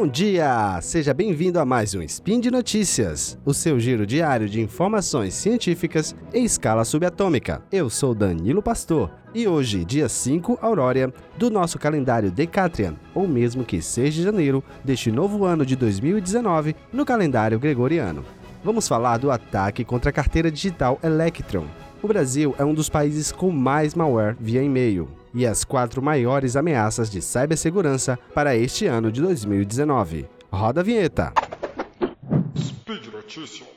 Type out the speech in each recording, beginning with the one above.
Bom dia! Seja bem-vindo a mais um Spin de Notícias, o seu giro diário de informações científicas em escala subatômica. Eu sou Danilo Pastor e hoje, dia 5 Aurora, do nosso calendário Decatrian, ou mesmo que 6 de janeiro deste novo ano de 2019 no calendário gregoriano. Vamos falar do ataque contra a carteira digital Electron. O Brasil é um dos países com mais malware via e-mail, e as quatro maiores ameaças de cibersegurança para este ano de 2019. Roda a vinheta. Speed Notícias.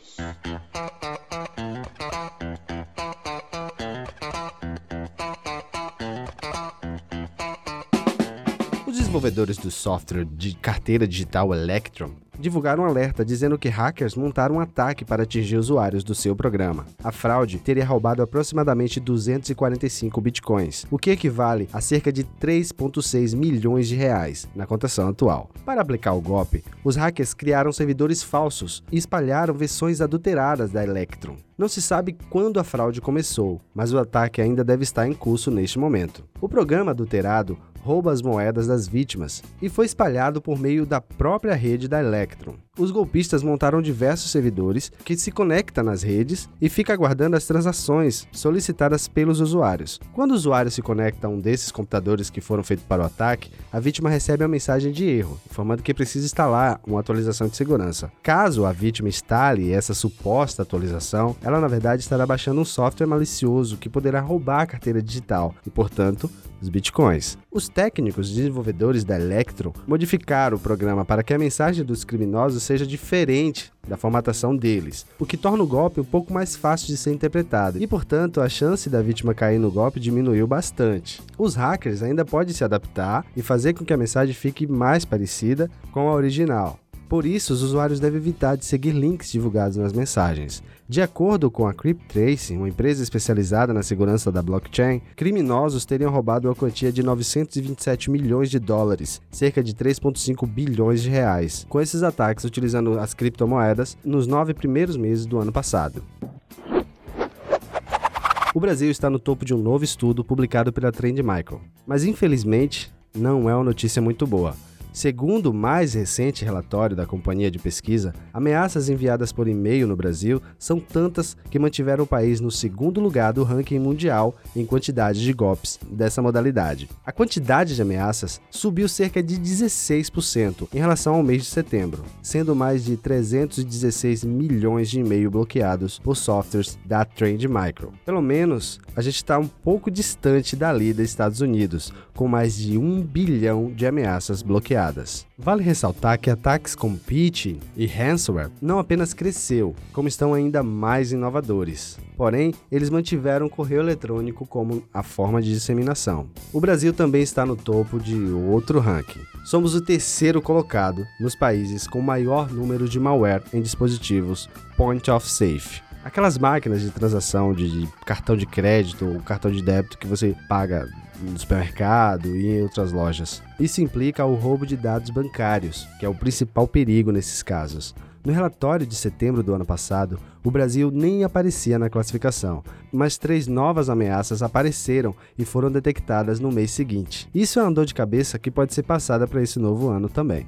Os desenvolvedores do software de carteira digital Electron divulgaram um alerta dizendo que hackers montaram um ataque para atingir usuários do seu programa. A fraude teria roubado aproximadamente 245 bitcoins, o que equivale a cerca de 3,6 milhões de reais na cotação atual. Para aplicar o golpe, os hackers criaram servidores falsos e espalharam versões adulteradas da Electron. Não se sabe quando a fraude começou, mas o ataque ainda deve estar em curso neste momento. O programa adulterado rouba as moedas das vítimas e foi espalhado por meio da própria rede da Electron. Os golpistas montaram diversos servidores que se conectam nas redes e fica aguardando as transações solicitadas pelos usuários. Quando o usuário se conecta a um desses computadores que foram feitos para o ataque, a vítima recebe uma mensagem de erro, informando que precisa instalar uma atualização de segurança. Caso a vítima instale essa suposta atualização, ela na verdade estará baixando um software malicioso que poderá roubar a carteira digital e, portanto, os bitcoins. Os técnicos desenvolvedores da Electron modificaram o programa para que a mensagem dos criminosos seja diferente da formatação deles, o que torna o golpe um pouco mais fácil de ser interpretado e, portanto, a chance da vítima cair no golpe diminuiu bastante. Os hackers ainda podem se adaptar e fazer com que a mensagem fique mais parecida com a original. Por isso, os usuários devem evitar de seguir links divulgados nas mensagens. De acordo com a CryptTrace, uma empresa especializada na segurança da blockchain, criminosos teriam roubado uma quantia de 927 milhões de dólares, cerca de 3,5 bilhões de reais, com esses ataques utilizando as criptomoedas nos nove primeiros meses do ano passado. O Brasil está no topo de um novo estudo publicado pela Trend Micro, mas infelizmente não é uma notícia muito boa. Segundo o mais recente relatório da companhia de pesquisa, ameaças enviadas por e-mail no Brasil são tantas que mantiveram o país no segundo lugar do ranking mundial em quantidade de golpes dessa modalidade. A quantidade de ameaças subiu cerca de 16% em relação ao mês de setembro, sendo mais de 316 milhões de e-mail bloqueados por softwares da Trend Micro. Pelo menos, a gente está um pouco distante dali dos Estados Unidos, com mais de um bilhão de ameaças bloqueadas. Vale ressaltar que ataques como phishing e ransomware não apenas cresceu, como estão ainda mais inovadores. Porém, eles mantiveram o correio eletrônico como a forma de disseminação. O Brasil também está no topo de outro ranking. Somos o terceiro colocado nos países com maior número de malware em dispositivos point of safe. Aquelas máquinas de transação de cartão de crédito ou cartão de débito que você paga no supermercado e em outras lojas. Isso implica o roubo de dados bancários, que é o principal perigo nesses casos. No relatório de setembro do ano passado, o Brasil nem aparecia na classificação, mas três novas ameaças apareceram e foram detectadas no mês seguinte. Isso é uma dor de cabeça que pode ser passada para esse novo ano também.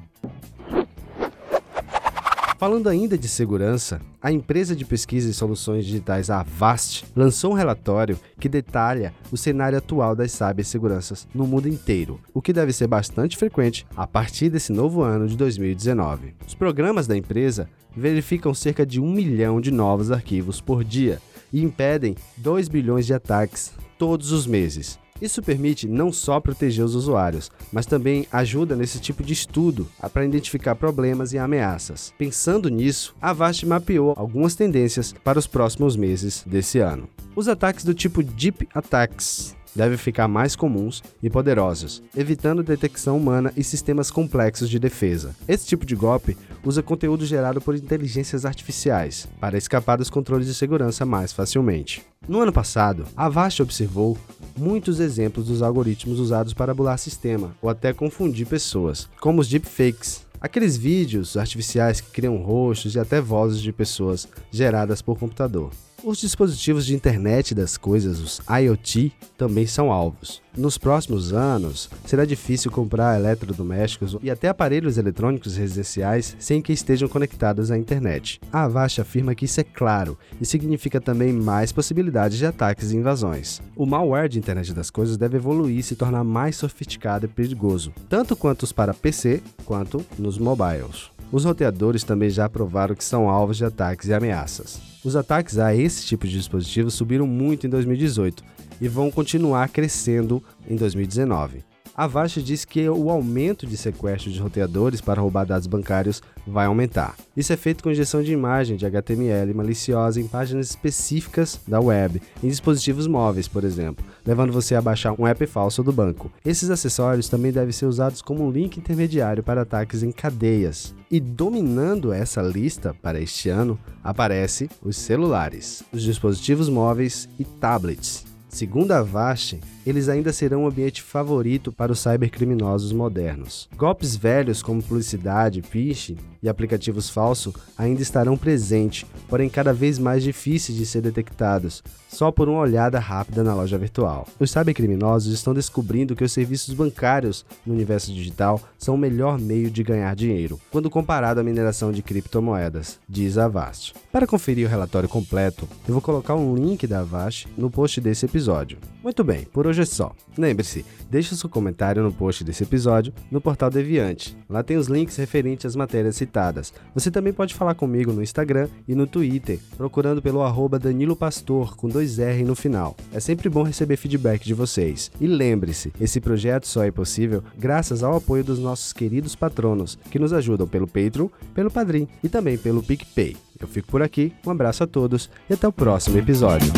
Falando ainda de segurança, a empresa de pesquisa e soluções digitais Avast lançou um relatório que detalha o cenário atual das ciberseguranças no mundo inteiro, o que deve ser bastante frequente a partir desse novo ano de 2019. Os programas da empresa verificam cerca de um milhão de novos arquivos por dia e impedem 2 bilhões de ataques todos os meses. Isso permite não só proteger os usuários, mas também ajuda nesse tipo de estudo para identificar problemas e ameaças. Pensando nisso, a Avast mapeou algumas tendências para os próximos meses desse ano. Os ataques do tipo Deep Attacks devem ficar mais comuns e poderosos, evitando detecção humana e sistemas complexos de defesa. Esse tipo de golpe usa conteúdo gerado por inteligências artificiais para escapar dos controles de segurança mais facilmente. No ano passado, a Avast observou muitos exemplos dos algoritmos usados para bular sistema ou até confundir pessoas, como os deepfakes, aqueles vídeos artificiais que criam rostos e até vozes de pessoas geradas por computador. Os dispositivos de internet das coisas, os IoT, também são alvos. Nos próximos anos, será difícil comprar eletrodomésticos e até aparelhos eletrônicos residenciais sem que estejam conectados à internet. A Avast afirma que isso é claro e significa também mais possibilidades de ataques e invasões. O malware de internet das coisas deve evoluir e se tornar mais sofisticado e perigoso, tanto quanto os para PC quanto nos mobiles. Os roteadores também já provaram que são alvos de ataques e ameaças. Os ataques a esse tipo de dispositivo subiram muito em 2018 e vão continuar crescendo em 2019. A Avast diz que o aumento de sequestro de roteadores para roubar dados bancários vai aumentar. Isso é feito com injeção de imagem de HTML maliciosa em páginas específicas da web, em dispositivos móveis, por exemplo, levando você a baixar um app falso do banco. Esses acessórios também devem ser usados como um link intermediário para ataques em cadeias. E dominando essa lista para este ano, aparece os celulares, os dispositivos móveis e tablets. Segundo a Avast, eles ainda serão um ambiente favorito para os cybercriminosos modernos. Golpes velhos como publicidade, phishing e aplicativos falsos ainda estarão presentes, porém cada vez mais difíceis de ser detectados, só por uma olhada rápida na loja virtual. Os cybercriminosos estão descobrindo que os serviços bancários no universo digital são o melhor meio de ganhar dinheiro, quando comparado à mineração de criptomoedas, diz a Avast. Para conferir o relatório completo, eu vou colocar um link da Avast no post desse episódio. Muito bem, por hoje é só. Lembre-se, deixe seu comentário no post desse episódio no portal Deviante. Lá tem os links referentes às matérias citadas. Você também pode falar comigo no Instagram e no Twitter, procurando pelo arroba Danilo Pastor com dois R no final. É sempre bom receber feedback de vocês. E lembre-se, esse projeto só é possível graças ao apoio dos nossos queridos patronos, que nos ajudam pelo Patreon, pelo Padrim e também pelo PicPay. Eu fico por aqui, um abraço a todos e até o próximo episódio.